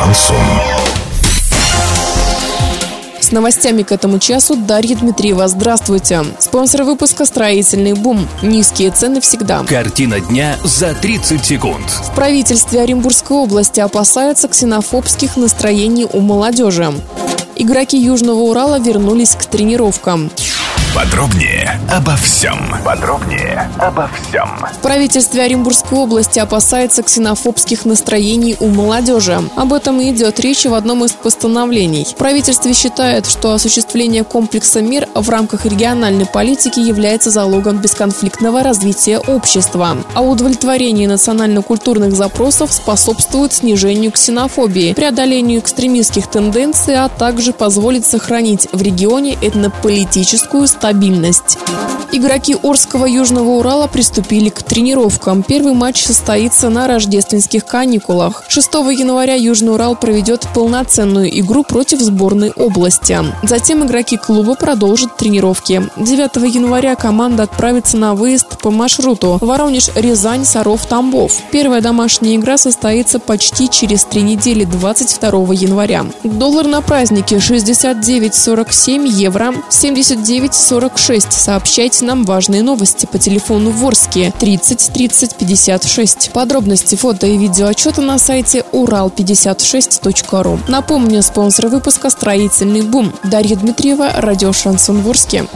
Шансон. С новостями к этому часу Дарья Дмитриева. Здравствуйте. Спонсор выпуска «Строительный бум». Низкие цены всегда. Картина дня за 30 секунд. В правительстве Оренбургской области опасаются ксенофобских настроений у молодежи. Игроки Южного Урала вернулись к тренировкам. Подробнее обо всем. Подробнее обо всем. В правительстве Оренбургской области опасается ксенофобских настроений у молодежи. Об этом и идет речь в одном из постановлений. В правительстве считают, что осуществление комплекса мер в рамках региональной политики является залогом бесконфликтного развития общества. А удовлетворение национально-культурных запросов способствует снижению ксенофобии, преодолению экстремистских тенденций, а также позволит сохранить в регионе этнополитическую стабильность. Игроки Орского Южного Урала приступили к тренировкам. Первый матч состоится на рождественских каникулах. 6 января Южный Урал проведет полноценную игру против сборной области. Затем игроки клуба продолжат тренировки. 9 января команда отправится на выезд по маршруту Воронеж, Рязань, Саров, Тамбов. Первая домашняя игра состоится почти через три недели, 22 января. Доллар на празднике 69,47 евро, 79,46. Сообщайте нам важные новости по телефону Ворске 30 30 56. Подробности фото и видео отчета на сайте урал56.ру. Напомню, спонсор выпуска «Строительный бум». Дарья Дмитриева, радио «Шансон Ворске».